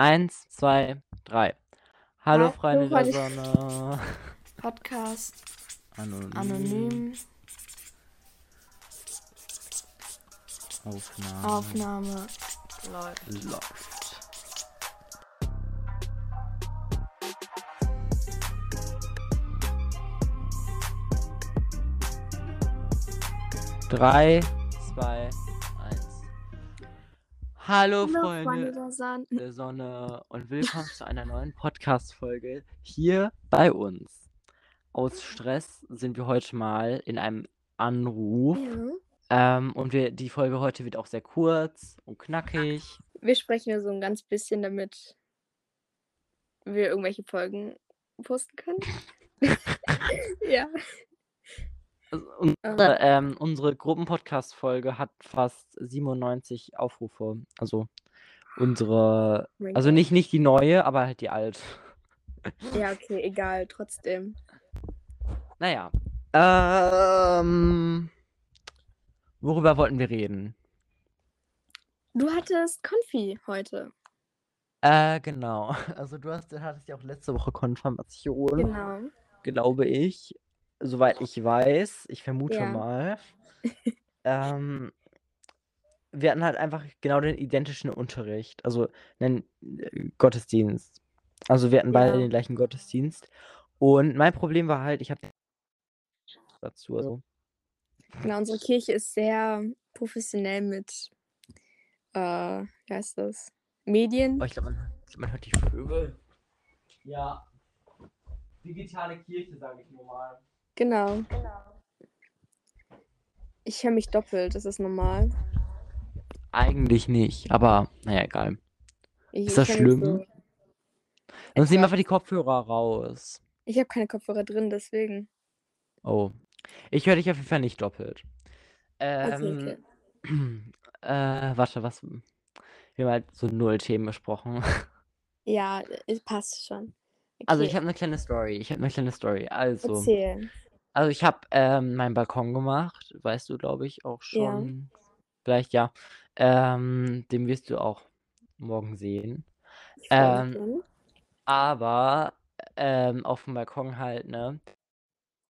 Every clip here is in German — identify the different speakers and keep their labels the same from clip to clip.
Speaker 1: Eins, zwei, drei. Hallo,
Speaker 2: Hallo,
Speaker 1: Freunde der. Sonne.
Speaker 2: Podcast
Speaker 1: Anonym.
Speaker 2: anonym
Speaker 1: Aufnahme.
Speaker 2: Aufnahme läuft.
Speaker 1: Läuft. Drei, zwei. Hallo, Freunde
Speaker 2: der Sonne.
Speaker 1: der Sonne und willkommen zu einer neuen Podcast-Folge hier bei uns. Aus Stress sind wir heute mal in einem Anruf.
Speaker 2: Ja.
Speaker 1: Ähm, und wir, die Folge heute wird auch sehr kurz und knackig.
Speaker 2: Wir sprechen ja so ein ganz bisschen, damit wir irgendwelche Folgen posten können. ja.
Speaker 1: Also, Unsere, ähm, unsere Gruppenpodcast-Folge hat fast 97 Aufrufe. Also unsere, also nicht, nicht die neue, aber halt die alte.
Speaker 2: Ja, okay, egal, trotzdem.
Speaker 1: Naja. Ähm, worüber wollten wir reden?
Speaker 2: Du hattest Konfi heute.
Speaker 1: Äh, genau. Also du hast, hattest ja auch letzte Woche Konfirmation,
Speaker 2: Genau.
Speaker 1: glaube ich. Soweit ich weiß. Ich vermute
Speaker 2: Ja.
Speaker 1: mal. ähm, wir hatten halt einfach genau den identischen Unterricht. Also einen äh, Gottesdienst. Also wir hatten beide
Speaker 2: Ja.
Speaker 1: den gleichen Gottesdienst. Und mein Problem war halt, ich habe dazu. Also,
Speaker 2: Genau, unsere Kirche ist sehr professionell mit, äh, wie heißt das? Medien.
Speaker 1: oh, ich glaube, man, man hört die Vögel. Ja. Digitale Kirche, sage ich nur mal.
Speaker 2: Genau. Ich höre mich doppelt, das ist normal.
Speaker 1: Eigentlich nicht, aber naja, egal.
Speaker 2: Ich,
Speaker 1: Ist das
Speaker 2: ich
Speaker 1: schlimm?
Speaker 2: So,
Speaker 1: Sonst nehmen wir einfach die Kopfhörer raus.
Speaker 2: ich habe keine Kopfhörer drin, deswegen.
Speaker 1: Oh. Ich höre dich auf jeden Fall nicht doppelt. Ähm,
Speaker 2: okay.
Speaker 1: äh, warte, was? Wir haben halt so null Themen besprochen.
Speaker 2: Ja, es passt schon.
Speaker 1: Also
Speaker 2: Okay,
Speaker 1: ich habe eine kleine Story. Ich habe eine kleine Story. Also,
Speaker 2: erzähl.
Speaker 1: also ich habe ähm, meinen Balkon gemacht. Weißt du, glaube ich, auch
Speaker 2: Ja.
Speaker 1: schon. Vielleicht ja. Ähm, den wirst du auch morgen sehen. Ähm. Aber ähm, auf dem Balkon halt, ne?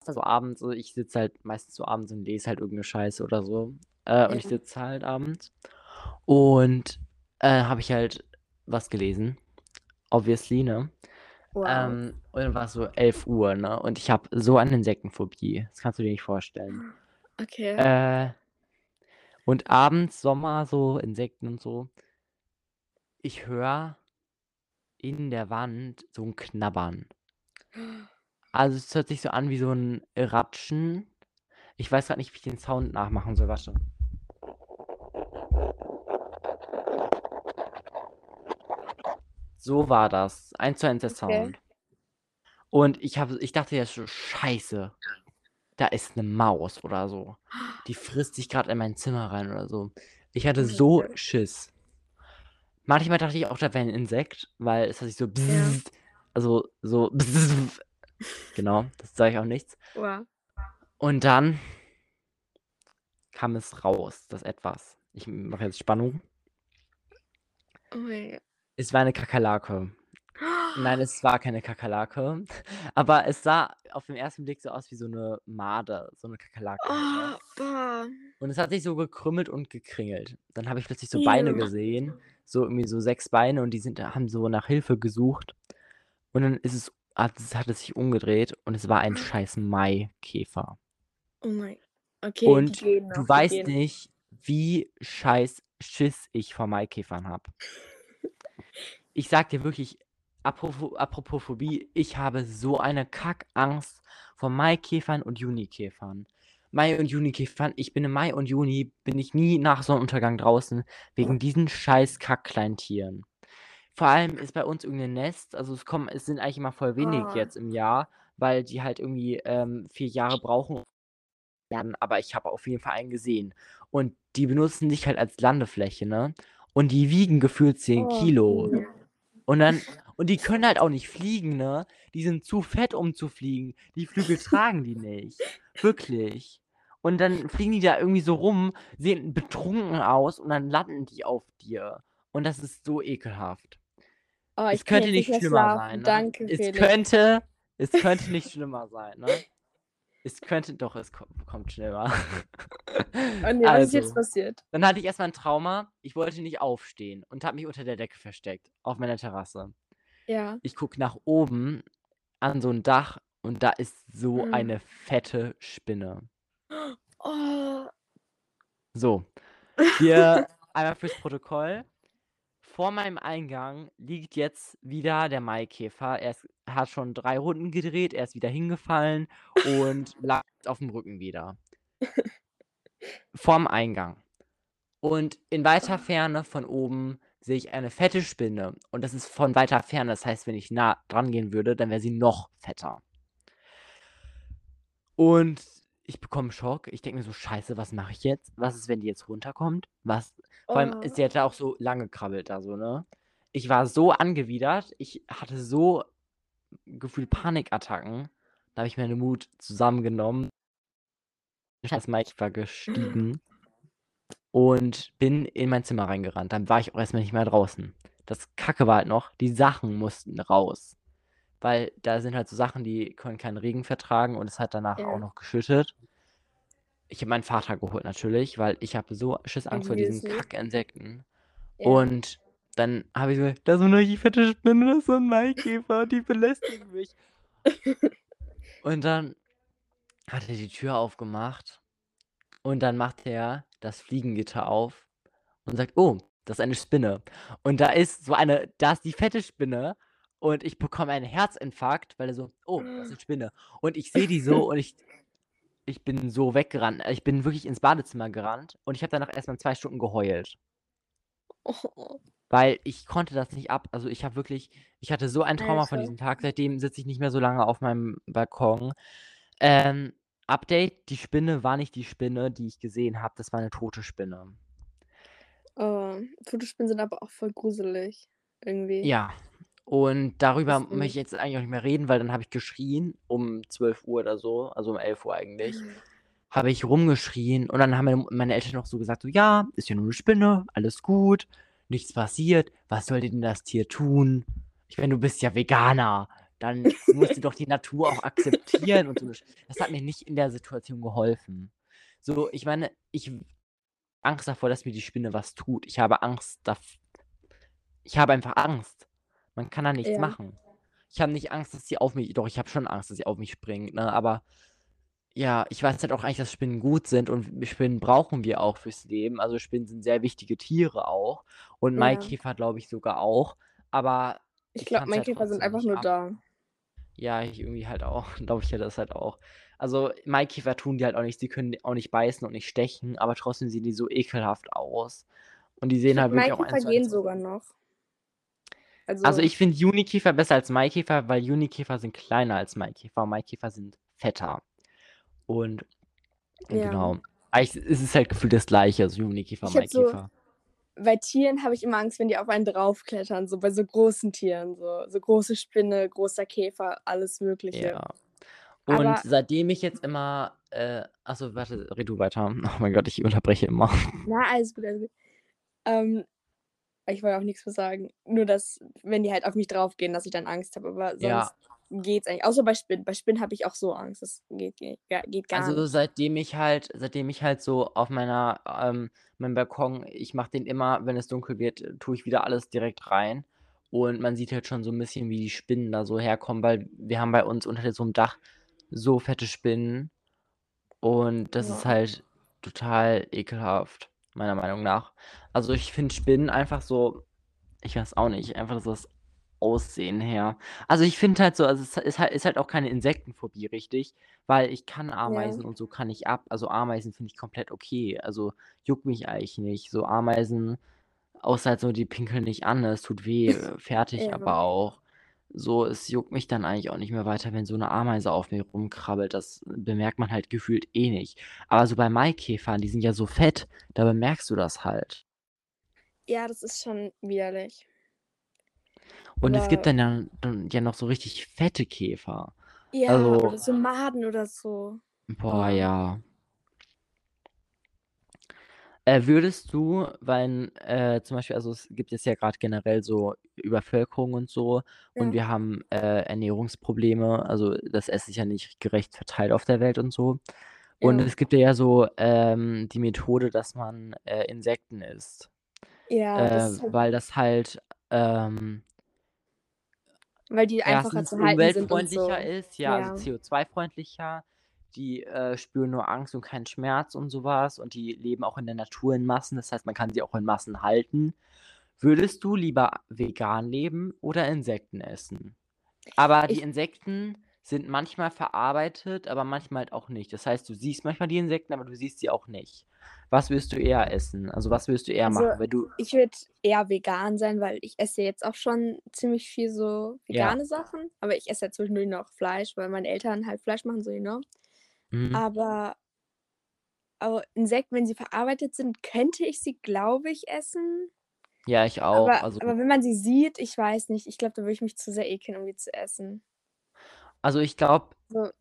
Speaker 1: Also abends, so ich sitze halt meistens so abends und lese halt irgendeine Scheiße oder so. Äh, und ich
Speaker 2: Ja.
Speaker 1: sitze halt abends. Und äh, habe ich halt was gelesen. Obviously, ne?
Speaker 2: Wow.
Speaker 1: Ähm, und dann war es so 11 Uhr, ne? Und ich habe so eine Insektenphobie. Das kannst du dir nicht vorstellen.
Speaker 2: Okay.
Speaker 1: Äh, und abends, Sommer, so, Insekten und so. Ich höre in der Wand so ein Knabbern. Also es hört sich so an wie so ein Ratschen. Ich weiß gerade nicht, wie ich den Sound nachmachen soll. Warte. So war das. Eins zu eins der
Speaker 2: Okay.
Speaker 1: Sound. Und ich habe, ich dachte ja so, scheiße. Da ist eine Maus oder so. Die frisst sich gerade in mein Zimmer rein oder so. Ich hatte
Speaker 2: Oh,
Speaker 1: so. Schiss. Manchmal dachte ich auch, da wäre ein Insekt, weil es hat sich so
Speaker 2: Ja.
Speaker 1: bzzzt, also so bzzzt. Genau, das sage ich auch nichts.
Speaker 2: Wow.
Speaker 1: Und dann kam es raus, das etwas. Ich mache jetzt Spannung.
Speaker 2: Oh mein Gott.
Speaker 1: Es war eine Kakerlake. Nein, es war keine Kakerlake. Aber es sah auf den ersten Blick so aus wie so eine Made, so eine Kakerlake.
Speaker 2: Oh.
Speaker 1: Und es hat sich so gekrümmelt und gekringelt. Dann habe ich plötzlich so Beine gesehen. So irgendwie so sechs Beine und die sind, haben so nach Hilfe gesucht. Und dann ist es, hat, es hat es sich umgedreht und es war ein scheiß Maikäfer.
Speaker 2: Oh mein Okay,
Speaker 1: Und du
Speaker 2: noch, die
Speaker 1: weißt nicht, wie scheiß Schiss ich vor Maikäfern habe. Ich sag dir wirklich, apropos, apropos Phobie, ich habe so eine Kackangst vor Maikäfern und Junikäfern. Mai und Junikäfern, ich bin im Mai und Juni, bin ich nie nach Sonnenuntergang draußen, wegen diesen scheiß Kackkleinen Tieren. Vor allem ist bei uns irgendein Nest, also es kommen, es sind eigentlich immer voll wenig
Speaker 2: Oh.
Speaker 1: jetzt im Jahr, weil die halt irgendwie ähm, vier Jahre brauchen, werden, aber ich habe auf jeden Fall einen gesehen. Und die benutzen dich halt als Landefläche, ne? Und die wiegen gefühlt 10
Speaker 2: Oh,
Speaker 1: Kilo. Und dann, und die können halt auch nicht fliegen, ne? Die sind zu fett, um zu fliegen. Die Flügel tragen die nicht. Wirklich. Und dann fliegen die da irgendwie so rum, sehen betrunken aus und dann landen die auf dir. Und das ist so ekelhaft.
Speaker 2: Oh,
Speaker 1: Es könnte nicht schlimmer
Speaker 2: schlafen.
Speaker 1: sein, ne?
Speaker 2: Danke,
Speaker 1: Es
Speaker 2: Felix.
Speaker 1: könnte es könnte nicht schlimmer sein, ne? Es könnte doch, es ko kommt schlimmer.
Speaker 2: Oh ne, was ist jetzt
Speaker 1: Also,
Speaker 2: passiert?
Speaker 1: dann hatte ich erst mal 'n Trauma. Ich wollte nicht aufstehen und habe mich unter der Decke versteckt auf meiner Terrasse.
Speaker 2: Ja.
Speaker 1: Ich gucke nach oben an so 'n Dach und da ist so
Speaker 2: Mhm.
Speaker 1: eine fette Spinne.
Speaker 2: Oh.
Speaker 1: So, hier einmal fürs Protokoll. Vor meinem Eingang liegt jetzt wieder der Maikäfer. Er ist hat schon 3 Runden gedreht, er ist wieder hingefallen und lag jetzt auf'm Rücken wieder. Vorm Eingang. Und in weiter Ferne von oben sehe ich eine fette Spinne und das ist von weiter Ferne. Das heißt, wenn ich nah drangehen würde, dann wäre sie noch fetter. Und ich bekomme Schock. Ich denke mir so: „Scheiße, was mache ich jetzt? Was ist, wenn die jetzt runterkommt? Was“ vor allem,
Speaker 2: Oh.
Speaker 1: sie hat da auch so lang gekrabbelt da so, ne? Ich war so angewidert. Ich hatte so gefühlt Panikattacken. Da habe ich meinen Mut zusammengenommen. Das Maikäfer gestiegen und bin in mein Zimmer reingerannt. Dann war ich auch erst mal nicht mehr draußen. Das Kacke war halt noch, die Sachen mussten raus, weil da sind halt so Sachen, die können keinen Regen vertragen und es hat danach auch
Speaker 2: Ja.
Speaker 1: noch geschüttet. Ich habe meinen Vater geholt natürlich, weil ich habe so Schissangst vor diesen. Kackinsekten.
Speaker 2: Ja.
Speaker 1: Und dann habe ich so: „Da ist 'ne richtig fette Spinne, das ist so 'n Maikäfer, die belästigen mich.“ Und dann hat er die Tür aufgemacht und dann macht er das Fliegengitter auf und sagt: „Oh, das ist eine Spinne.“ Und da ist so eine da ist die fette Spinne und ich bekomme einen Herzinfarkt, weil er so: „Oh, das ist 'ne Spinne.“ Und ich sehe die so und ich ich bin so weggerannt. Ich bin wirklich ins Badezimmer gerannt und ich habe danach erst mal 2 Stunden geheult.
Speaker 2: Oh.
Speaker 1: Weil ich konnte das nicht ab. Also, ich habe wirklich ich hatte so ein Trauma von
Speaker 2: Alter.
Speaker 1: diesem Tag. Seitdem sitze ich nicht mehr so lange auf meinem Balkon. Ähm, Update: Die Spinne war nicht die Spinne, die ich gesehen habe. Das war 'ne tote Spinne.
Speaker 2: Oh, tote Spinnen sind aber auch voll gruselig irgendwie.
Speaker 1: Ja, und darüber möchte ich jetzt eigentlich auch nicht mehr reden, weil dann habe ich geschrien um 12:00 oder so, also um 11:00 eigentlich. Habe ich rumgeschrien und dann haben meine meine Eltern noch so gesagt so: „Ja, ist ja nur 'ne Spinne, alles gut, nichts passiert. Was sollte denn das Tier tun?“ Ich meine, du bist ja Veganer, dann musst du doch die Natur auch akzeptieren und so Das hat mir nicht in der Situation geholfen. So, ich meine, ich Angst davor, dass mir die Spinne was tut. Ich habe Angst daf ich habe einfach Angst. Man kann da nichts
Speaker 2: Ja.
Speaker 1: machen. Ich habe nicht Angst, dass sie auf mich doch, ich habe schon Angst, dass sie auf mich springt, ne? Aber ja, ich weiß halt auch eigentlich, dass Spinnen gut sind und Spinnen brauchen wir auch fürs Leben. Also, Spinnen sind sehr wichtige Tiere auch und
Speaker 2: Ja.
Speaker 1: Maikäfer, glaube ich, sogar auch. Aber
Speaker 2: Ich
Speaker 1: ich
Speaker 2: glaube,
Speaker 1: kann's halt
Speaker 2: Maikäfer sind einfach
Speaker 1: nicht
Speaker 2: nur
Speaker 1: ab.
Speaker 2: da.
Speaker 1: Ja, ich irgendwie halt auch. Glaube ich ja das halt auch. Also, Maikäfer tun dir halt auch nichts. Die können auch nicht beißen und nicht stechen, aber trotzdem sehen die so ekelhaft aus. Und die
Speaker 2: Ich
Speaker 1: sehen
Speaker 2: finde,
Speaker 1: halt wirklich auch
Speaker 2: Maikäfer
Speaker 1: 1 zu 1
Speaker 2: gehen sogar noch.
Speaker 1: Also,
Speaker 2: Also
Speaker 1: ich finde Junikäfer besser als Maikäfer, weil Junikäfer sind kleiner als Maikäfer und Maikäfer sind fetter. Und
Speaker 2: Ja.
Speaker 1: genau. Eigentlich ist es halt gefühlt das Gleiche, also Junikäfer,
Speaker 2: habe so
Speaker 1: Maikäfer.
Speaker 2: bei Tieren habe ich immer Angst, wenn die auf einen draufklettern, so bei so großen Tieren, so so große Spinne, großer Käfer, alles Mögliche.
Speaker 1: Ja. Und
Speaker 2: Aber
Speaker 1: seitdem ich jetzt immer äh, ach so, warte, red du weiter. Oh mein Gott, ich unterbreche immer.
Speaker 2: Na, alles gut, alles gut. Ähm, ich wollte auch nix mehr sagen. Nur, dass, wenn die halt auf mich draufgehen, dass ich dann Angst habe, aber sonst
Speaker 1: Ja.
Speaker 2: geht's eigentlich. Außer bei Spinnen. Bei Spinnen habe ich auch so Angst. Das geht geht geht gar
Speaker 1: Also,
Speaker 2: nicht.
Speaker 1: seitdem ich halt seitdem ich halt so auf meiner ähm, meinem Balkon ich mache den immer, wenn es dunkel wird, tue ich wieder alles direkt rein. Und man sieht halt schon so 'n bisschen, wie die Spinnen da so herkommen, weil wir haben bei uns unter so 'm Dach so fette Spinnen. Und das ist
Speaker 2: Ja.
Speaker 1: halt total ekelhaft, meiner Meinung nach. Also, ich finde Spinnen einfach so ich weiß auch nicht, einfach so das Aussehen her. Also, ich finde halt so also, es ist halt ist halt auch keine Insektenphobie richtig, weil ich kann
Speaker 2: Ja.
Speaker 1: Ameisen und so kann ich ab. Also, Ameisen finde ich komplett okay. Also, juckt mich eigentlich nicht. So Ameisen außer halt so, die pinkeln dich an? Es tut weh, äh, fertig
Speaker 2: Ja.
Speaker 1: aber auch. So, es juckt mich dann eigentlich auch nicht mehr weiter, wenn so 'ne Ameise auf mir rumkrabbelt. Das bemerkt man halt gefühlt eh nicht. Aber so bei Maikäfern, die sind ja so fett, da bemerkst du das halt.
Speaker 2: Ja, das ist schon widerlich.
Speaker 1: Und es gibt
Speaker 2: Aber
Speaker 1: dann ja dann ja noch so richtig fette Käfer.
Speaker 2: Ja,
Speaker 1: Also
Speaker 2: oder so Maden oder so.
Speaker 1: boah, ja. Äh, würdest du, weil, äh, zum Beispiel also, es gibt jetzt ja grad generell so Übervölkerung und so und
Speaker 2: Ja.
Speaker 1: wir haben, äh, Ernährungsprobleme, also, das Essen ist ja nicht gerecht verteilt auf der Welt und so. Und
Speaker 2: Ja.
Speaker 1: es gibt ja so, ähm, die Methode, dass man, äh, Insekten isst,
Speaker 2: Ja, das
Speaker 1: äh,
Speaker 2: ist halt
Speaker 1: weil das halt, ähm
Speaker 2: Weil die einfacher
Speaker 1: erstens
Speaker 2: zu halten sind und
Speaker 1: umweltfreundlicher
Speaker 2: so.
Speaker 1: ist, ja, also,
Speaker 2: Ja.
Speaker 1: CO2-freundlicher. Die, äh, spüren nur Angst und keinen Schmerz und so was und die leben auch in der Natur in Massen. Das heißt, man kann sie auch in Massen halten. Würdest du lieber vegan leben oder Insekten essen? Aber die
Speaker 2: Ich
Speaker 1: Insekten sind manchmal verarbeitet, aber manchmal halt auch nicht. Das heißt, du siehst manchmal die Insekten, aber du siehst sie auch nicht. Was würdest du eher essen? Also, was würdest du eher
Speaker 2: Also,
Speaker 1: machen, wenn du
Speaker 2: ich würde eher vegan sein, weil ich esse jetzt auch schon ziemlich viel so
Speaker 1: Ja.
Speaker 2: vegane Sachen, aber ich esse ja zwischendurch noch Fleisch, weil meine Eltern halt Fleisch machen, so, you know?
Speaker 1: Mhm.
Speaker 2: Aber aber Insekten, wenn sie verarbeitet sind, könnte ich sie, glaube ich, essen.
Speaker 1: Ja, ich auch,
Speaker 2: Aber
Speaker 1: also
Speaker 2: aber wenn man sie sieht, ich weiß nicht, ich glaube, da würde ich mich zu sehr ekeln, um die zu essen.
Speaker 1: Also, ich glaube
Speaker 2: So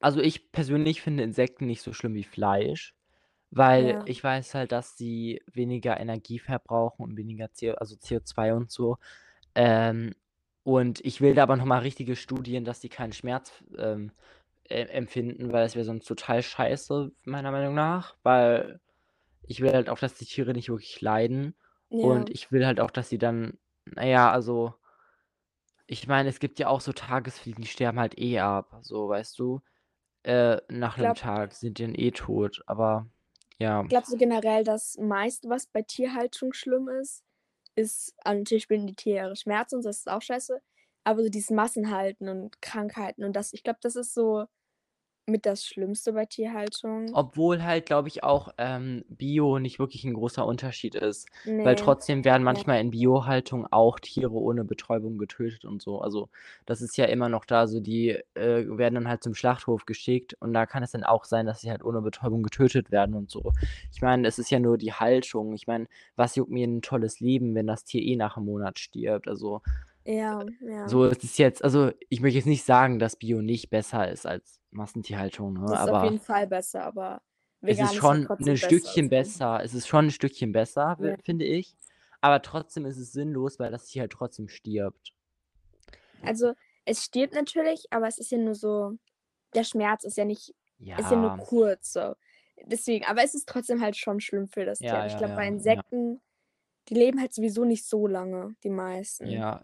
Speaker 1: also, ich persönlich finde Insekten nicht so schlimm wie Fleisch, weil
Speaker 2: Ja.
Speaker 1: ich weiß halt, dass sie weniger Energie verbrauchen und weniger CO also, CO2 und so. Ähm, und ich will da aber noch mal richtige Studien, dass die keinen Schmerz, ähm, empfinden, weil das wäre sonst total scheiße, meiner Meinung nach, weil ich will halt auch, dass die Tiere nicht wirklich leiden und
Speaker 2: Ja.
Speaker 1: ich will halt auch, dass sie dann na ja, also ich meine, es gibt ja auch so Tagesfliegen, die sterben halt eh ab, so, weißt du? Äh, nach 'nem
Speaker 2: Glaube
Speaker 1: Tag sind die dann eh tot, aber ja.
Speaker 2: Ich glaube so generell, das meiste, was bei Tierhaltung schlimm ist, ist an natürlich spüren die Tiere Schmerzen und so, das ist auch scheiße, aber so dieses Massenhalten und Krankheiten und das ich glaube, das ist so mit das Schlimmste bei Tierhaltung.
Speaker 1: Obwohl halt, glaube ich, auch, ähm, Bio nicht wirklich 'n großer Unterschied ist, weil
Speaker 2: Ne.
Speaker 1: trotzdem werden manchmal in Biohaltung auch Tiere ohne Betäubung getötet und so. Also, das ist ja immer noch da so, die, äh, werden dann halt zum Schlachthof geschickt und da kann es dann auch sein, dass sie halt ohne Betäubung getötet werden und so. Ich meine, es ist ja nur die Haltung. Ich meine, was juckt mir 'n tolles Leben, wenn das Tier eh nach 'm Monat stirbt? Also,
Speaker 2: Ja, ja.
Speaker 1: so ist es jetzt also, ich möchte jetzt nicht sagen, dass Bio nicht besser ist als Massentierhaltung, ne,
Speaker 2: Das ist auf jeden
Speaker 1: aber
Speaker 2: Fall besser, aber
Speaker 1: es ist schon
Speaker 2: besser,
Speaker 1: Stückchen besser es ist schon 'n Stückchen besser,
Speaker 2: Ja.
Speaker 1: finde ich, aber trotzdem ist es sinnlos, weil das Tier halt trotzdem stirbt.
Speaker 2: Also, es stirbt natürlich, aber es ist ja nur so der Schmerz ist ja nicht ist ja nur
Speaker 1: Ja.
Speaker 2: kurz so. Deswegen aber es ist trotzdem halt schon schlimm für das Tier.
Speaker 1: Ja,
Speaker 2: Aber ich
Speaker 1: ja,
Speaker 2: glaube, bei
Speaker 1: ja, ja.
Speaker 2: Insekten, die leben halt sowieso nicht so lange, die meisten.
Speaker 1: Ja.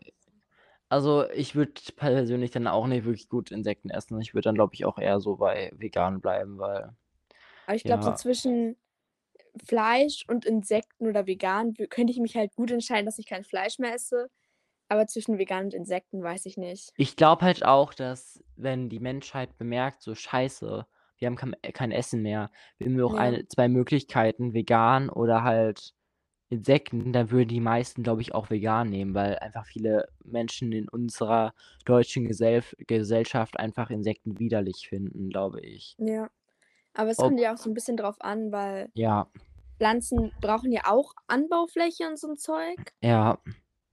Speaker 1: Also, ich würde persönlich dann auch nicht wirklich gut Insekten essen. Ich würde dann, glaube ich, auch eher so bei vegan bleiben, weil
Speaker 2: Aber ich glaube, so
Speaker 1: ja.
Speaker 2: zwischen Fleisch und Insekten oder vegan wü könnte ich mich halt gut entscheiden, dass ich kein Fleisch mehr esse, aber zwischen vegan und Insekten weiß ich nicht.
Speaker 1: Ich glaube halt auch, dass, wenn die Menschheit bemerkt, so: „Scheiße, wir haben kam kein Essen mehr. Wir haben nur noch
Speaker 2: Ja.
Speaker 1: eine 2 Möglichkeiten, vegan oder halt Insekten“, dann würden die meisten, glaube ich, auch vegan nehmen, weil einfach viele Menschen in unserer deutschen Geself Gesellschaft einfach Insekten widerlich finden, glaube ich.
Speaker 2: Ja. Aber es
Speaker 1: Ob
Speaker 2: kommt ja auch so 'n bisschen drauf an, weil
Speaker 1: Ja.
Speaker 2: Pflanzen brauchen ja auch Anbaufläche und so 'n Zeug.
Speaker 1: Ja.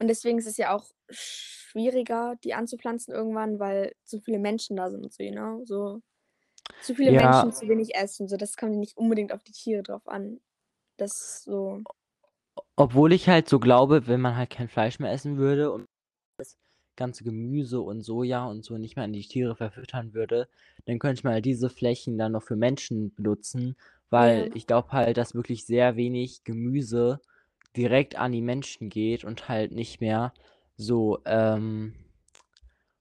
Speaker 2: Und deswegen ist es ja auch schwieriger, die anzupflanzen irgendwann, weil zu viele Menschen da sind und so, know? So zu viele
Speaker 1: Ja.
Speaker 2: Menschen, zu wenig Essen, so das kommt ja nicht unbedingt auf die Tiere drauf an. Das so
Speaker 1: obwohl ich halt so glaube, wenn man halt kein Fleisch mehr essen würde und das ganze Gemüse und Soja und so nicht mehr an die Tiere verfüttern würde, dann könnte man halt diese Flächen dann noch für Menschen benutzen, weil
Speaker 2: Ja.
Speaker 1: ich glaube halt, dass wirklich sehr wenig Gemüse direkt an die Menschen geht und halt nicht mehr so, ähm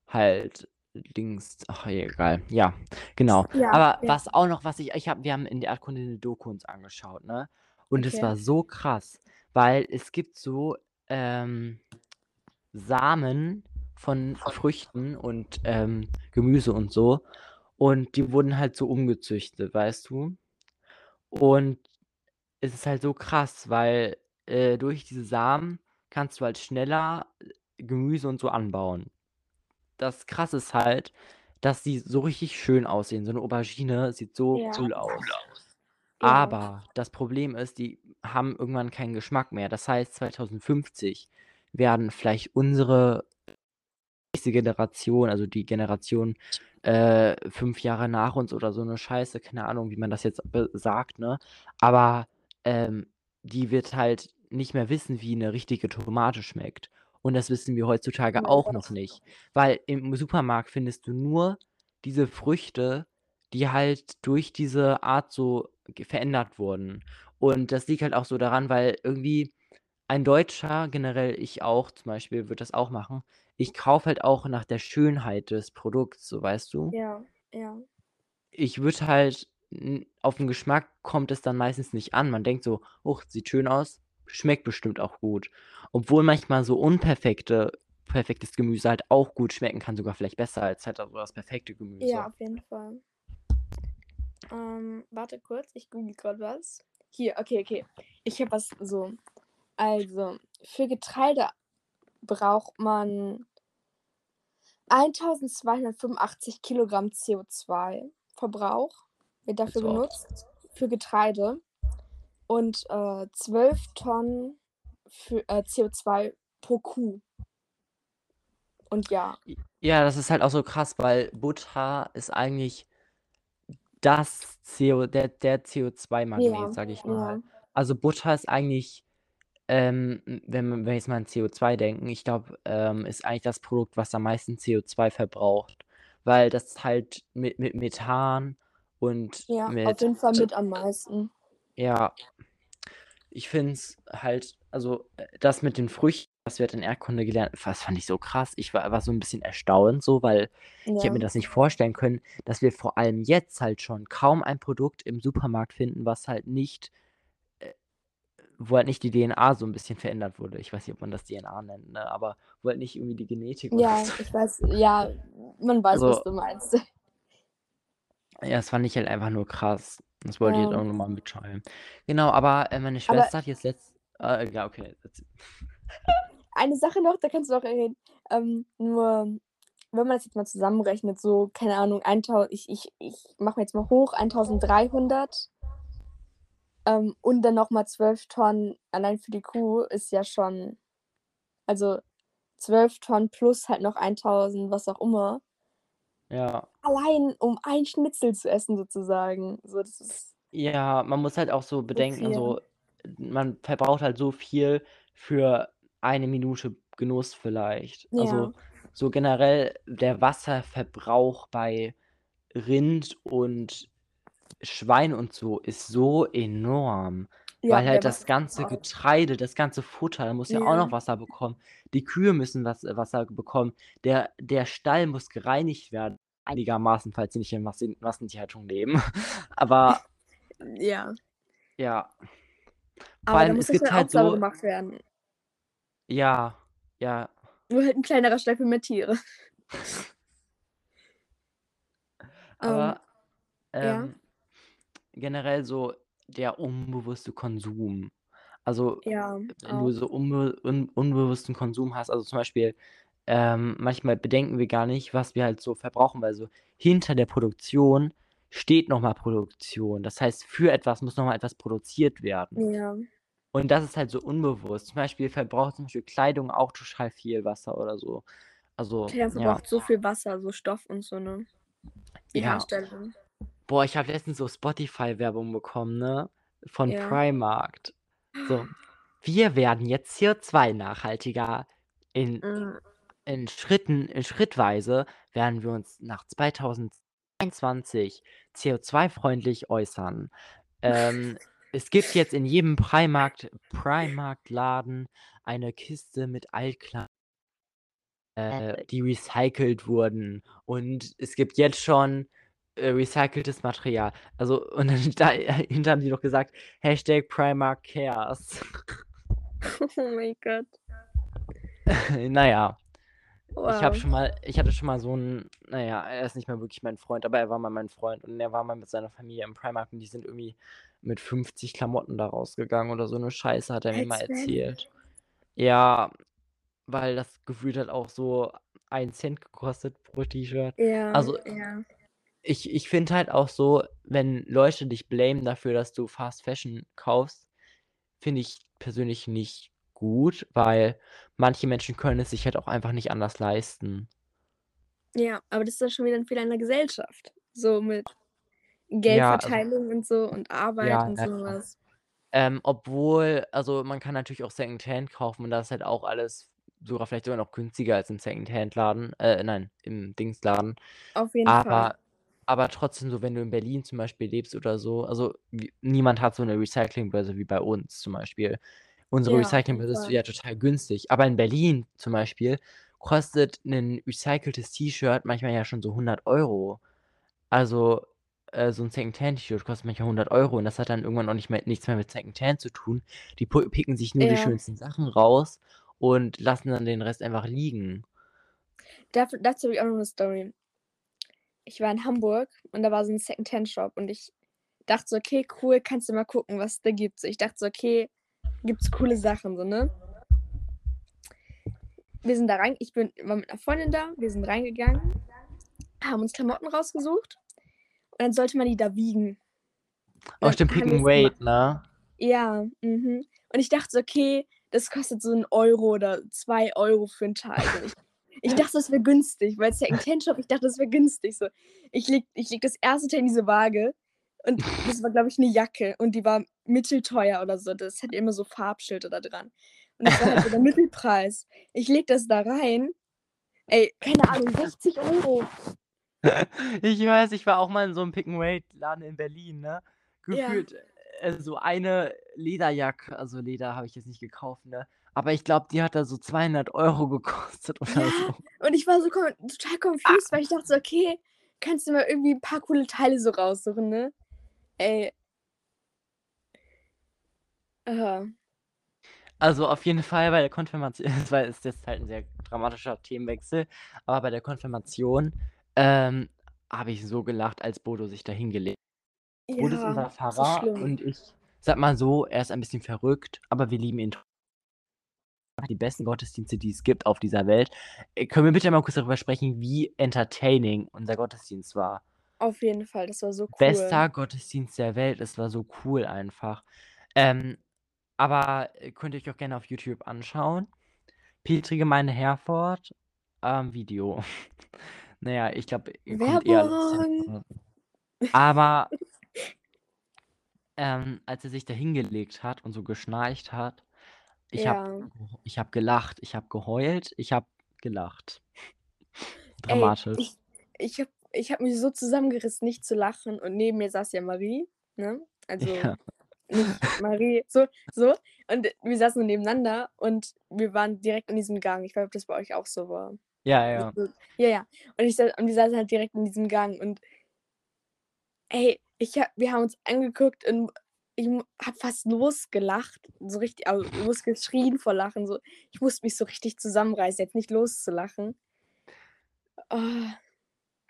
Speaker 1: halt Dings ach, egal. Ja, genau.
Speaker 2: Ja,
Speaker 1: Aber
Speaker 2: ja.
Speaker 1: was auch noch was ich ich habe wir haben in der Erdkunde 'ne Doku uns angeschaut, ne? Und es
Speaker 2: Okay.
Speaker 1: war so krass, weil es gibt so, ähm, Samen von Früchten und, ähm, Gemüse und so und die wurden halt so umgezüchtet, weißt du? Und es ist halt so krass, weil, äh, durch diese Samen kannst du halt schneller Gemüse und so anbauen. Das Krasse ist halt, dass die so richtig schön aussehen. So 'ne Aubergine sieht so
Speaker 2: Ja.
Speaker 1: cool aus.
Speaker 2: Ja.
Speaker 1: Aber das Problem ist, die haben irgendwann keinen Geschmack mehr. Das heißt, 2050 werden vielleicht unsere nächste Generation, also die Generation, äh, 5 Jahre nach uns oder so 'ne Scheiße, keine Ahnung, wie man das jetzt sagt, ne? Aber, ähm, die wird halt nicht mehr wissen, wie 'ne richtige Tomate schmeckt. Und das wissen wir heutzutage auch noch nicht, weil im Supermarkt findest du nur diese Früchte, die halt durch diese Art so verändert wurden. Und das liegt halt auch so daran, weil irgendwie ein Deutscher, generell ich auch zum Beispiel, würde das auch machen. Ich kaufe halt auch nach der Schönheit des Produkts, so, weißt du?
Speaker 2: Ja, ja.
Speaker 1: Ich würde halt auf 'n Geschmack kommt es dann meistens nicht an. Man denkt so: „Och, sieht schön aus, schmeckt bestimmt auch gut.“ Obwohl manchmal so unperfekte perfektes Gemüse halt auch gut schmecken kann, sogar vielleicht besser als halt so das perfekte
Speaker 2: Ja,
Speaker 1: Gemüse.
Speaker 2: auf jeden Fall. Ähm, warte kurz, ich google grad was. Hier, okay, okay. Ich habe was so also, für Getreide braucht man 1.285 Kilogramm CO2 Verbrauch wird dafür
Speaker 1: ob.
Speaker 2: genutzt für Getreide und, äh, 12 Tonnen für äh, CO2 pro Kuh. Und ja.
Speaker 1: Ja, das ist halt auch so krass, weil Butter ist eigentlich das CO der der
Speaker 2: Ja,
Speaker 1: CO2-Magnet, sage ich
Speaker 2: ja.
Speaker 1: mal. Also, Butter ist eigentlich, ähm, wenn wenn wir jetzt mal an CO2 denken, ich glaube, ähm, ist eigentlich das Produkt, was am meisten CO2 verbraucht, weil das halt mit mit Methan und
Speaker 2: Ja, auf
Speaker 1: mit
Speaker 2: jeden Fall mit am meisten.
Speaker 1: Ja. Ich finde es halt also, äh, das mit den Früchten, was wir halt in Erdkunde gelernt das fand ich so krass. Ich war war so 'n bisschen erstaunt so, weil ich hätte mir
Speaker 2: Ja.
Speaker 1: das nicht vorstellen können, dass wir vor allem jetzt halt schon kaum ein Produkt im Supermarkt finden, was halt nicht äh, wo halt nicht die DNA so 'n bisschen verändert wurde. Ich weiß nicht, ob man das DNA nennt, ne, aber wo halt nicht irgendwie die Genetik oder
Speaker 2: Ja,
Speaker 1: so
Speaker 2: ich weiß ja, man weiß, was
Speaker 1: Also
Speaker 2: du meinst.
Speaker 1: Ja, das fand ich halt einfach nur krass. Das wollte ich jetzt
Speaker 2: Ja.
Speaker 1: auch noch mal mitteilen. Genau, aber, äh, meine
Speaker 2: Aber
Speaker 1: Schwester hat jetzt letzt äh, ja, okay.
Speaker 2: Eine Sache noch, da kannst du auch erwähnen, ähm, nur wenn man das jetzt mal zusammenrechnet, so, keine Ahnung, eintau ich ich ich mache jetzt mal hoch, 1.300 ähm, und dann noch mal 12 Tonnen allein für die Kuh ist ja schon also, 12 Tonnen plus halt noch 1.000 was auch immer.
Speaker 1: Ja.
Speaker 2: Allein, um ein Schnitzel zu essen sozusagen. So, das ist
Speaker 1: Ja, man muss halt auch so
Speaker 2: so
Speaker 1: bedenken,
Speaker 2: viel.
Speaker 1: also, man verbraucht halt so viel für eine Minute Genuss vielleicht.
Speaker 2: Ja.
Speaker 1: Also, so generell der Wasserverbrauch bei Rind und Schwein und so ist so enorm,
Speaker 2: Ja,
Speaker 1: weil halt das ganze
Speaker 2: Wasserverbrauch.
Speaker 1: Getreide, das ganze Futter muss ja auch
Speaker 2: Ja.
Speaker 1: noch Wasser bekommen. Die Kühe müssen was Wasser bekommen. Der der Stall muss gereinigt werden, einigermaßen, falls sie nicht in Massi Massentierhaltung leben. Aber
Speaker 2: Ja.
Speaker 1: Ja. Vor
Speaker 2: Aber da
Speaker 1: allem, es gibt
Speaker 2: auch
Speaker 1: halt so
Speaker 2: gemacht werden.
Speaker 1: Ja, ja.
Speaker 2: Nur halt 'n kleinerer Stall für mehr Tiere. Ähm,
Speaker 1: Aber,
Speaker 2: ja.
Speaker 1: ähm, generell so der unbewusste Konsum. Also,
Speaker 2: Ja,
Speaker 1: wenn du
Speaker 2: auch.
Speaker 1: so unbe un unbewussten Konsum hast, also, zum Beispiel, ähm, manchmal bedenken wir gar nicht, was wir halt so verbrauchen, weil so hinter der Produktion steht noch mal Produktion. Das heißt, für etwas muss noch mal etwas produziert werden.
Speaker 2: Ja.
Speaker 1: Und das ist halt so unbewusst. Zum Beispiel verbraucht zum Beispiel Kleidung auch total viel Wasser oder so. Also,
Speaker 2: Klar,
Speaker 1: ja.
Speaker 2: verbraucht so viel Wasser, so Stoff und so, ne? Die
Speaker 1: Ja.
Speaker 2: Herstellung.
Speaker 1: Boah, ich habe letztens so Spotify-Werbung bekommen, ne, von
Speaker 2: Ja.
Speaker 1: Primark. So: „Wir werden jetzt CO2-nachhaltiger. In
Speaker 2: Mhm.
Speaker 1: in Schritten in schrittweise werden wir uns nach 2022 CO2-freundlich äußern. Ähm, es gibt jetzt in jedem Primark Primark-Laden eine Kiste mit Altkleidung äh, die recycelt wurden. Und es gibt jetzt schon, äh, recyceltes Material.“ Also, und dann dahinter haben die noch gesagt: #PrimarkCares.
Speaker 2: Oh mein Gott.
Speaker 1: Na ja. Ich habe
Speaker 2: Wow.
Speaker 1: schon mal ich hatte schon mal so 'n na ja, er ist nicht mehr wirklich mein Freund, aber er war mal mein Freund und er war mal mit seiner Familie im Primark und die sind irgendwie mit 50 Klamotten da rausgegangen oder so 'ne Scheiße, hat er mir mal erzählt. Ja, weil das gefühlt hat auch so 1 Cent gekostet pro T-Shirt.
Speaker 2: Ja,
Speaker 1: Also
Speaker 2: ja.
Speaker 1: ich ich finde halt auch so, wenn Leute dich blamen dafür, dass du Fast Fashion kaufst, finde ich persönlich nicht gut, weil manche Menschen können es sich halt auch einfach nicht anders leisten.
Speaker 2: Ja, aber das ist ja schon wieder 'n Fehler in der Gesellschaft, so mit
Speaker 1: Ja, also
Speaker 2: Geldverteilung und so und Arbeit
Speaker 1: Ja,
Speaker 2: und
Speaker 1: ja
Speaker 2: so
Speaker 1: klar.
Speaker 2: was.
Speaker 1: Ähm, obwohl also, man kann natürlich auch Secondhand kaufen und da ist halt auch alles sogar vielleicht sogar noch günstiger als im Secondhand-Laden äh, nein, im Dingsladen.
Speaker 2: Auf jeden Fall.
Speaker 1: Aber aber trotzdem so, wenn du in Berlin zum Beispiel lebst oder so also, wie niemand hat so 'ne Recyclingbörse wie bei uns zum Beispiel. Unsere
Speaker 2: Ja, auf jeden
Speaker 1: Recyclingbörse ist
Speaker 2: Fall.
Speaker 1: ja total günstig, aber in Berlin zum Beispiel kostet 'nen recyceltes T-Shirt manchmal ja schon so 100 €. Also, äh, so 'n Secondhand-T-Shirt kostet manchmal 100 € und das hat dann irgendwann auch nicht mehr nichts mehr mit Secondhand zu tun. Die pu picken sich nur die
Speaker 2: Ja.
Speaker 1: schönsten Sachen raus und lassen dann den Rest einfach liegen.
Speaker 2: Daf dazu habe ich auch noch 'ne Story. Ich war in Hamburg und da war so 'n Secondhand-Shop und ich dachte so: „Okay, cool, kannst du mal gucken, was da gibt.“ So, ich dachte so: „Okay, gibt's coole Sachen“, so, ne? Wir sind da rein ich bin war mit 'ner Freundin da, wir sind reingegangen, haben uns Klamotten rausgesucht und dann sollte man die da wiegen.
Speaker 1: Oh, stimmt,
Speaker 2: dann
Speaker 1: Pick Weight, ne?
Speaker 2: ja, mhm. Und ich dachte so: „Okay, das kostet so 1 Euro oder 2 € für 'n Teil.“ Und ich ich dachte, das wäre günstig, weil Secondhand-Shop, ich dachte, das wäre günstig so. Ich lege ich lege das 1. Teil in diese Waage und das war, glaube ich, 'ne Jacke und die war mittelteuer oder so. Das hatte immer so Farbschilder da dran. Und das war halt so der Mittelpreis. Ich lege das da rein, ey, keine Ahnung, 60 €.
Speaker 1: Ich weiß, ich war auch mal in so 'nem Pick n Weight-Laden in Berlin, ne?
Speaker 2: Ja.
Speaker 1: Gefühlt, äh, so eine Lederjacke also, Leder habe ich jetzt nicht gekauft, ne? Aber ich glaube, die hat da so 200 € gekostet oder
Speaker 2: Ja,
Speaker 1: so.
Speaker 2: und ich war so total confused, weil ich dachte so: „Okay, kannst du mal irgendwie 'n paar coole Teile so raussuchen“, ne? Ey. Aha.
Speaker 1: Also, auf jeden Fall bei der Konfirmation es war ist jetzt halt 'n sehr dramatischer Themenwechsel, aber bei der Konfirmation, ähm, habe ich so gelacht, als Bodo sich da hingele Bodo ist
Speaker 2: Ja,
Speaker 1: unser
Speaker 2: so
Speaker 1: Pfarrer
Speaker 2: schlimm.
Speaker 1: und ich sage mal so, er ist ein bisschen verrückt, aber wir lieben ihn die besten Gottesdienste, die es gibt auf dieser Welt. Äh, können wir bitte mal kurz darüber sprechen, wie entertaining unser Gottesdienst war?
Speaker 2: Auf jeden Fall, das war so cool.
Speaker 1: Bester Gottesdienst der Welt. Es war so cool einfach. Ähm, aber könnt ihr euch auch gerne auf YouTube anschauen. Petri-Gemeinde Herford, ähm, Video. Na ja, ich glaube, ihr kommt eher. Aber ähm, als er sich da hingelegt hat und so geschnarcht hat, ich habe
Speaker 2: Ja.
Speaker 1: ich habe gelacht, ich habe geheult, ich habe gelacht.
Speaker 2: Ey,
Speaker 1: Dramatisch.
Speaker 2: ich ich habe ich habe mich so zusammengerissen, nicht zu lachen und neben mir saß ja Marie, ne? Also,
Speaker 1: Ja.
Speaker 2: nicht Marie, so so. Und wir saßen nebeneinander und wir waren direkt in diesem Gang. Ich weiß nicht, ob das bei euch auch so war.
Speaker 1: Ja, ja.
Speaker 2: Ja, ja. Und ich und wir saßen halt direkt in diesem Gang und ey, ich ha wir haben uns angeguckt und ich habe fast losgelacht, so richtig also, losgeschrien vor Lachen, so. Ich musste mich so richtig zusammenreißen, jetzt nicht loszulachen. Oh.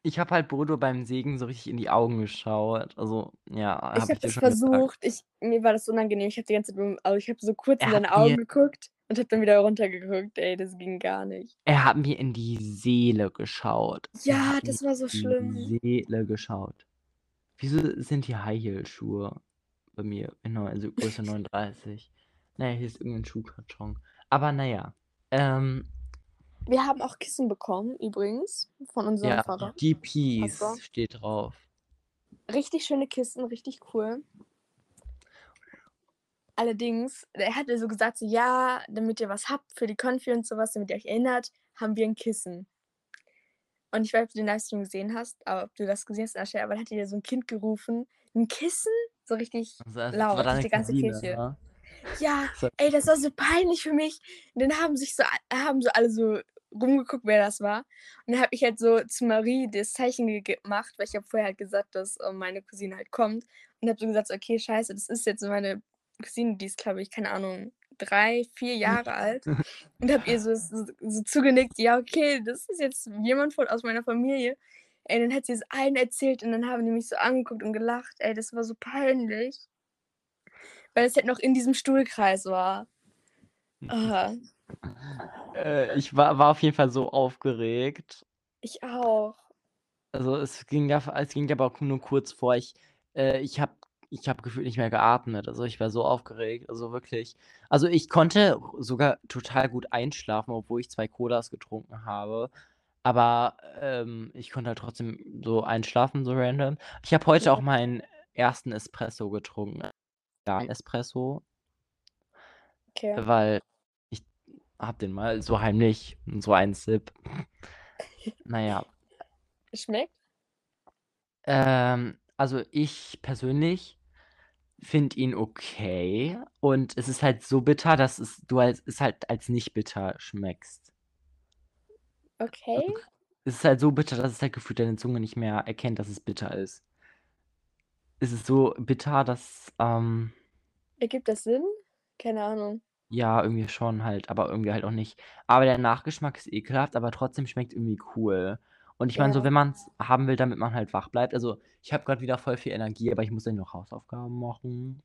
Speaker 1: Ich habe halt Bodo beim Segen so richtig in die Augen geschaut. Also, ja,
Speaker 2: Ich
Speaker 1: habe
Speaker 2: das
Speaker 1: gesagt.
Speaker 2: versucht. Ich mir war das unangenehm. Ich habe die ganze Zeit also, ich habe so kurz in
Speaker 1: Er hat
Speaker 2: seine Augen geguckt und habe dann wieder runtergeguckt. Ey, das ging gar nicht.
Speaker 1: er hat mir in die Seele geschaut.
Speaker 2: Ja, das war so
Speaker 1: in
Speaker 2: schlimm.
Speaker 1: die Seele geschaut. Wieso sind hier High-Heel-Schuhe bei mir in also, Größe 39? Na ja, hier ist irgend 'n Schuhkarton. Aber na ja, ähm
Speaker 2: Wir haben auch Kissen bekommen übrigens von unserem
Speaker 1: Ja, die
Speaker 2: Pastor.
Speaker 1: Peace steht drauf.
Speaker 2: Richtig schöne Kissen, richtig cool. Allerdings, er hat mir so gesagt, so: „Ja, damit ihr was habt für die Konfi und so was, damit ihr euch erinnert, haben wir 'n Kissen.“ Und ich weiß nicht, ob du den Livestream gesehen hast, aber ob du das gesehen hast, aber dann hat ja so 'n Kind gerufen: „'N Kissen?“ So richtig
Speaker 1: Also,
Speaker 2: laut durch die ganze Kirche. Ja,
Speaker 1: war
Speaker 2: ey, das war so peinlich für mich. Und dann haben sich so haben so alle so rumgeguckt, wer das war. Und dann habe ich halt so zu Marie das Zeichen ge gemacht, weil ich habe vorher halt gesagt, dass, ähm, meine Cousine halt kommt und habe so gesagt: „Okay, scheiße, das ist jetzt so meine Cousine, die ist, glaube ich, keine Ahnung, 3, 4 Jahre alt.“ Und habe ihr so so so zugenickt: „Ja, okay, das ist jetzt jemand von aus meiner Familie.“ Ey, dann hat sie es allen erzählt und dann haben die mich so angeguckt und gelacht. Ey, das war so peinlich. Weil es halt noch in diesem Stuhlkreis war. Ah.
Speaker 1: Äh, ich war war auf jeden Fall so aufgeregt.
Speaker 2: Ich auch.
Speaker 1: Also, es ging ja es ging aber auch nur kurz vor. Ich äh, ich habe ich habe gefühlt nicht mehr geatmet. Also, ich war so aufgeregt, also, wirklich. Also, ich konnte sogar total gut einschlafen, obwohl ich 2 Colas getrunken habe. Aber, ähm, ich konnte halt trotzdem so einschlafen, so random. Ich habe heute auch
Speaker 2: Ja.
Speaker 1: meinen 1. Espresso getrunken. ja, Espresso,
Speaker 2: Okay.
Speaker 1: weil habe den mal so heimlich, so einen Sip. Naja,
Speaker 2: Schmeckt?
Speaker 1: ähm, also ich persönlich finde ihn okay und es ist halt so bitter, dass es du als es halt als nicht bitter schmeckst.
Speaker 2: Okay.
Speaker 1: Also, es ist halt so bitter, dass es halt gefühlt deine Zunge nicht mehr erkennt, dass es bitter ist. Es ist so bitter, dass, ähm
Speaker 2: Ergibt das Sinn? Keine Ahnung.
Speaker 1: Ja, irgendwie schon halt, aber irgendwie halt auch nicht. Aber der Nachgeschmack ist ekelhaft, aber trotzdem schmeckt irgendwie cool. Und ich meine so,
Speaker 2: Ja.
Speaker 1: wenn man's haben will, damit man halt wach bleibt also, ich habe grad wieder voll viel Energie, aber ich muss dann noch Hausaufgaben machen.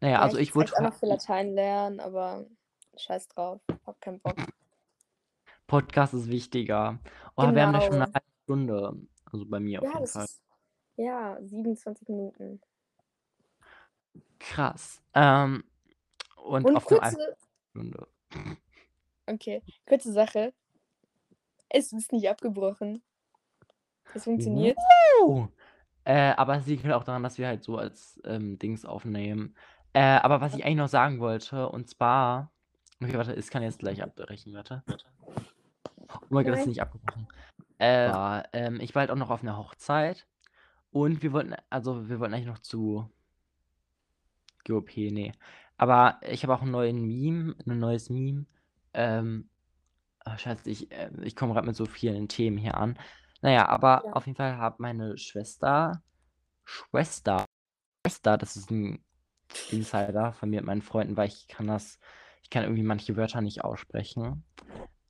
Speaker 1: Na ja,
Speaker 2: Ja,
Speaker 1: also
Speaker 2: ich
Speaker 1: ich
Speaker 2: muss
Speaker 1: wurde
Speaker 2: jetzt auch noch für Latein lernen, aber scheiß drauf, habe keinen Bock.
Speaker 1: Podcast ist wichtiger. Oh, wir haben ja schon
Speaker 2: Genau.
Speaker 1: halbe Stunde, also bei mir auf
Speaker 2: Ja,
Speaker 1: jeden
Speaker 2: das
Speaker 1: Fall.
Speaker 2: ist ja, 27 Minuten.
Speaker 1: Krass. Ähm, und
Speaker 2: Und
Speaker 1: auf
Speaker 2: kurze
Speaker 1: Stunde.
Speaker 2: Okay, kurze Sache. Es ist nicht abgebrochen. Es funktioniert.
Speaker 1: Uh. Äh, aber es liegt halt auch daran, dass wir halt so als, ähm, Dings aufnehmen. Äh, aber was ich eigentlich noch sagen wollte, und zwar okay, warte, es kann jetzt gleich abbrechen, warte. Oh mein Gott, es ist nicht abgebrochen. Äh, war, ähm, ich war halt auch noch auf 'ner Hochzeit und wir wollten also, wir wollten eigentlich noch zu GOP, ne. Aber ich habe auch 'n neuen Meme 'n neues Meme. Ähm, ah, scheiße, ich äh, ich komme grad mit so vielen Themen hier an. Na ja, aber
Speaker 2: Ja.
Speaker 1: auf jeden Fall hat meine Schwester Schwester Schwester, das ist 'n Insider von mir und meinen Freunden, weil ich kann das ich kann irgendwie manche Wörter nicht aussprechen.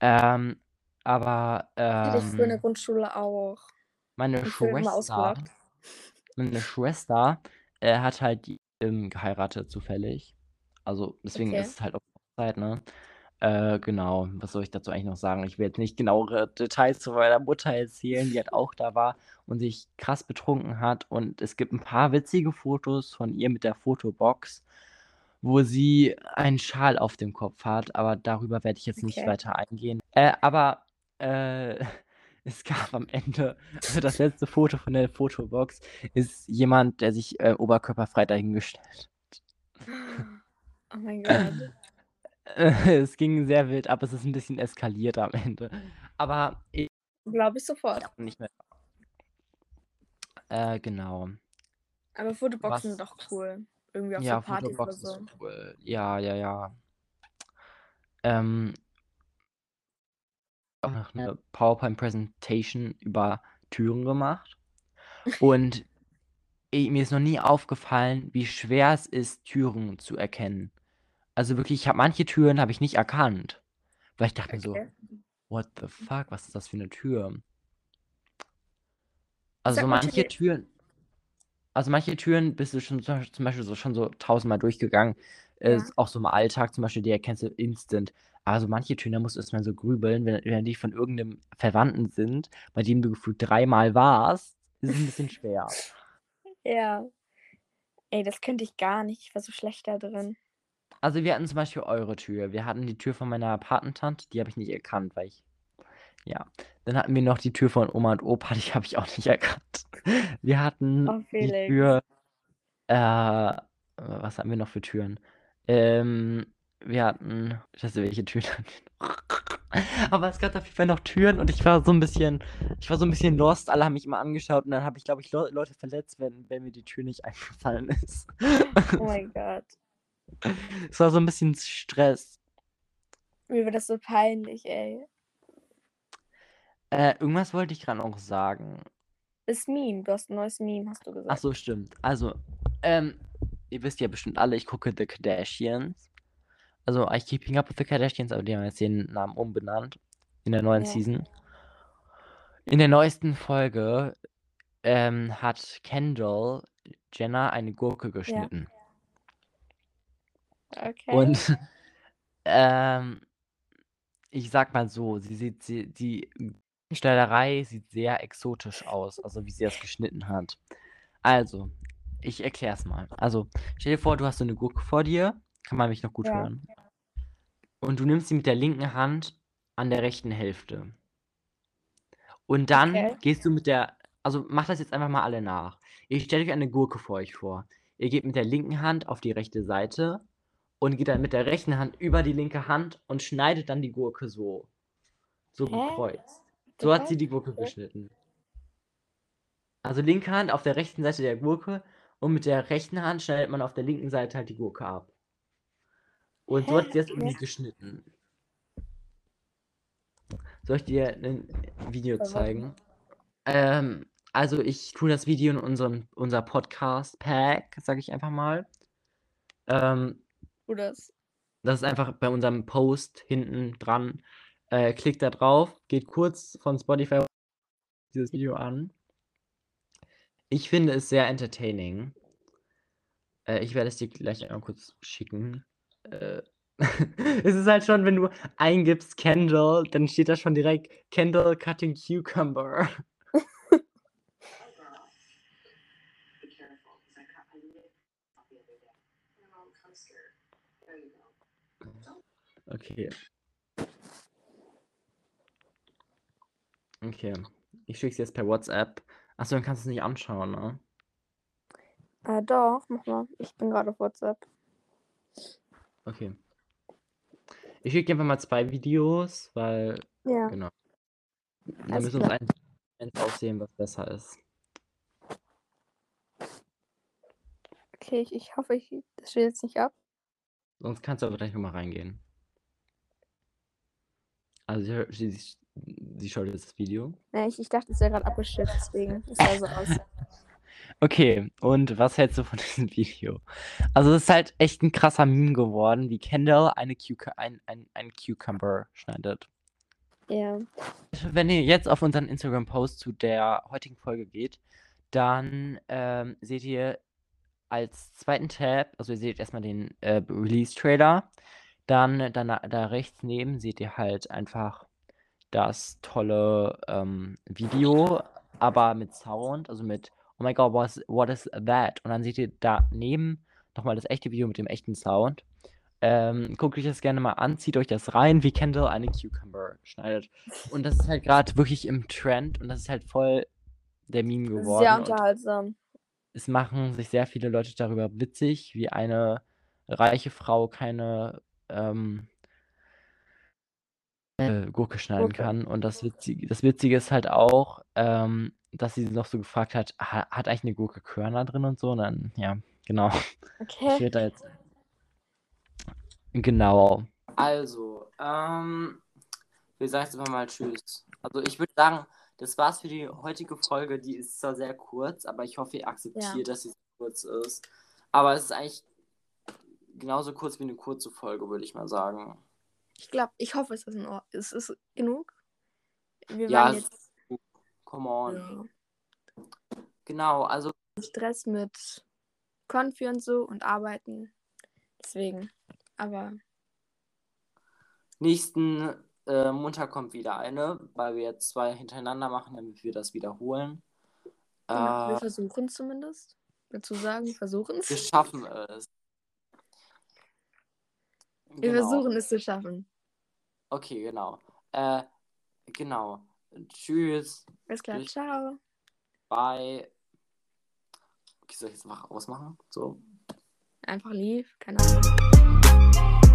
Speaker 1: Ähm, aber,
Speaker 2: Hatte ich früher in der
Speaker 1: ähm
Speaker 2: Grundschule auch.
Speaker 1: meine
Speaker 2: Ich
Speaker 1: Schwester meine Schwester, äh, hat halt die ähm, geheiratet zufällig. Also, deswegen
Speaker 2: Okay.
Speaker 1: ist es halt auch Hochzeit, ne? Äh, genau. Was soll ich dazu eigentlich noch sagen? Ich will jetzt nicht genauere Details zu meiner Mutter erzählen, die halt auch da war und sich krass betrunken hat. Und es gibt 'n paar witzige Fotos von ihr mit der Fotobox, wo sie einen Schal auf dem Kopf hat, aber darüber werde ich jetzt nicht
Speaker 2: Okay.
Speaker 1: weiter eingehen. Äh, aber, äh, es gab am Ende also, das letzte Foto von der Fotobox ist jemand, der sich, äh, oberkörperfrei dahingestellt hat.
Speaker 2: Oh mein Gott.
Speaker 1: Es ging sehr wild ab. Es ist 'n bisschen eskaliert am Ende. Aber i
Speaker 2: Glaube ich sofort.
Speaker 1: ja, nicht mehr Äh, genau.
Speaker 2: Aber Fotoboxen
Speaker 1: Was
Speaker 2: sind doch cool. Irgendwie auf
Speaker 1: Ja,
Speaker 2: so Partys oder so.
Speaker 1: cool. Ja, ja, ja. Ähm auch noch 'ne PowerPoint-Präsentation über Türen gemacht. Und mir ist noch nie aufgefallen, wie schwer es ist, Türen zu erkennen. Also, wirklich, ich habe manche Türen habe ich nicht erkannt, weil ich dachte mir so:
Speaker 2: Okay.
Speaker 1: „What the fuck, was ist das für 'ne Tür?“ Also, so manche Türen also, manche Türen bist du schon zum Beispiel so schon so tausendmal durchgegangen. Äh,
Speaker 2: Ja.
Speaker 1: auch so im Alltag zum Beispiel, die erkennst du instant. Aber so manche Türen, da musst du erst mal so grübeln, wenn wenn die von irgend 'nem Verwandten sind, bei dem du gefühlt dreimal warst, ist es 'n bisschen schwer.
Speaker 2: Ja. Ey, das könnte ich gar nicht. Ich war so schlecht da drin.
Speaker 1: Also, wir hatten zum Beispiel eure Tür. Wir hatten die Tür von meiner Patentante, die habe ich nicht erkannt, weil ich ja. Dann hatten wir noch die Tür von Oma und Opa, die habe ich auch nicht erkannt. Wir hatten
Speaker 2: Oh,
Speaker 1: die. Tür äh, was hatten wir noch für Türen? Ähm, wir hatten ich weiß nicht, welche Türen hatten wir noch? Aber es gab auf jeden Fall noch Türen und ich war so 'n bisschen ich war so 'n bisschen lost. Alle haben mich immer angeschaut und dann habe ich, glaube ich, Leu Leute verletzt, wenn wenn mir die Tür nicht eingefallen ist.
Speaker 2: Oh mein Gott.
Speaker 1: Es war so 'n bisschen Stress.
Speaker 2: Mir war das so peinlich, ey.
Speaker 1: Äh, irgendwas wollte ich grad noch sagen.
Speaker 2: Das Meme. Du hast 'n neues Meme, hast du
Speaker 1: Ach
Speaker 2: gesagt.
Speaker 1: so, stimmt. Also, ähm, ihr wisst ja bestimmt alle, ich gucke The Kardashians. Also, I Keeping Up with the Kardashians, aber die haben jetzt den Namen umbenannt in der neuen
Speaker 2: Ja.
Speaker 1: Season. In der neuesten Folge, ähm, hat Kendall Jenner eine Gurke
Speaker 2: Ja. Okay.
Speaker 1: Und, ähm, ich sage mal so, sie sieht sie die Schneiderei sieht sehr exotisch aus, also, wie sie das geschnitten hat. Also, ich erkläre es mal. Also, stell dir vor, du hast so 'ne Gurke vor dir. Kann man mich noch gut
Speaker 2: Ja.
Speaker 1: hören? Und du nimmst sie mit der linken Hand an der rechten Hälfte. Und dann
Speaker 2: Okay.
Speaker 1: gehst du mit der also, macht das jetzt einfach mal alle nach. Ihr stellt euch eine Gurke vor euch vor. ihr geht mit der linken Hand auf die rechte Seite und geht dann mit der rechten Hand über die linke Hand und schneidet dann die Gurke so. So
Speaker 2: Hä?
Speaker 1: gekreuzt. So hat sie die Gurke geschnitten. Also linke Hand auf der rechten Seite der Gurke und mit der rechten Hand schneidet man auf der linken Seite halt die Gurke ab. Und so hat sie das irgendwie geschnitten. Soll ich dir ein Video zeigen? Ähm, also ich tue das Video in unserem unser Podcast-Pack, sage ich einfach mal. Ähm,
Speaker 2: Du das.
Speaker 1: ist einfach bei unserem Post hinten dran. Äh, klickt da drauf, geht kurz von Spotify dieses Video an. Ich finde es sehr entertaining. Äh, ich werde es dir gleich einmal kurz schicken. Äh, es ist halt schon, wenn du eingibst Kendall, dann steht da schon direkt Kendall Cutting Cucumber. Okay. Okay. Ich schicke es jetzt per WhatsApp. Achso, dann kannst du es nicht anschauen, ne?
Speaker 2: Äh, doch, mach mal. Ich bin gerade auf WhatsApp.
Speaker 1: Okay. Ich schicke einfach mal zwei Videos, weil,
Speaker 2: Ja.
Speaker 1: genau. Wir
Speaker 2: Alles
Speaker 1: müssen uns
Speaker 2: klar.
Speaker 1: ein eins aussehen, was besser ist.
Speaker 2: Okay, ich, ich hoffe, ich, das steht jetzt nicht ab.
Speaker 1: Sonst kannst du aber gleich nochmal reingehen. Also sie, sie, sie schaut jetzt das Video.
Speaker 2: Nee, ich, ich dachte, es wäre gerade abgeschnitten, deswegen. Es sah so aus.
Speaker 1: Okay, und was hältst du von diesem Video? Also es ist halt echt ein krasser Meme geworden, wie Kendall eine Cucu ein, ein, ein Cucumber schneidet.
Speaker 2: Ja.
Speaker 1: Wenn ihr jetzt auf unseren Instagram-Post zu der heutigen Folge geht, dann ähm, seht ihr als zweiten Tab, also ihr seht erstmal den äh, Release-Trailer, dann, dann da rechts neben seht ihr halt einfach das tolle ähm, Video, aber mit Sound, also mit Oh my god, what is, what is that? Und dann seht ihr daneben nochmal das echte Video mit dem echten Sound. Ähm, guckt euch das gerne mal an, zieht euch das rein, wie Kendall eine Cucumber schneidet. Und das ist halt gerade wirklich im Trend und das ist halt voll der Meme geworden.
Speaker 2: Sehr unterhaltsam.
Speaker 1: es machen sich sehr viele Leute darüber witzig, wie eine reiche Frau keine ähm, äh, Gurke schneiden
Speaker 2: Gurke.
Speaker 1: kann. Und das Witzige, das Witzige ist halt auch, ähm, dass sie noch so gefragt hat, ha, hat eigentlich eine Gurke Körner drin und so? Und dann, ja, genau. Ich
Speaker 2: Okay.
Speaker 1: werde da jetzt. Genau. Also, ähm, wir sagen jetzt einfach mal Tschüss. Also ich würde sagen, das war's für die heutige Folge. Die ist zwar sehr kurz, aber ich hoffe, ihr akzeptiert, dass sie so kurz ist. Aber es ist eigentlich genauso kurz wie eine kurze Folge, würde ich mal sagen.
Speaker 2: Ich glaube, ich hoffe, es ist in Ordnung. Es ist genug. Wir
Speaker 1: Ja,
Speaker 2: jetzt.
Speaker 1: Come on.
Speaker 2: ja,
Speaker 1: Genau, also
Speaker 2: Stress mit Konfi und so und arbeiten. Deswegen. Aber
Speaker 1: nächsten äh, Montag kommt wieder eine, weil wir jetzt zwei hintereinander machen, damit wir das wiederholen.
Speaker 2: ja, wir
Speaker 1: Äh,
Speaker 2: versuchen es zumindest. Dazu sagen, wir versuchen
Speaker 1: wir
Speaker 2: es.
Speaker 1: schaffen es.
Speaker 2: Wir
Speaker 1: Genau.
Speaker 2: versuchen es zu schaffen.
Speaker 1: Okay, genau. Äh, genau. Tschüss.
Speaker 2: Alles klar,
Speaker 1: Tschüss.
Speaker 2: ciao.
Speaker 1: Bye. Okay, soll ich jetzt mal ausmachen? So.
Speaker 2: Einfach lief, keine Ahnung.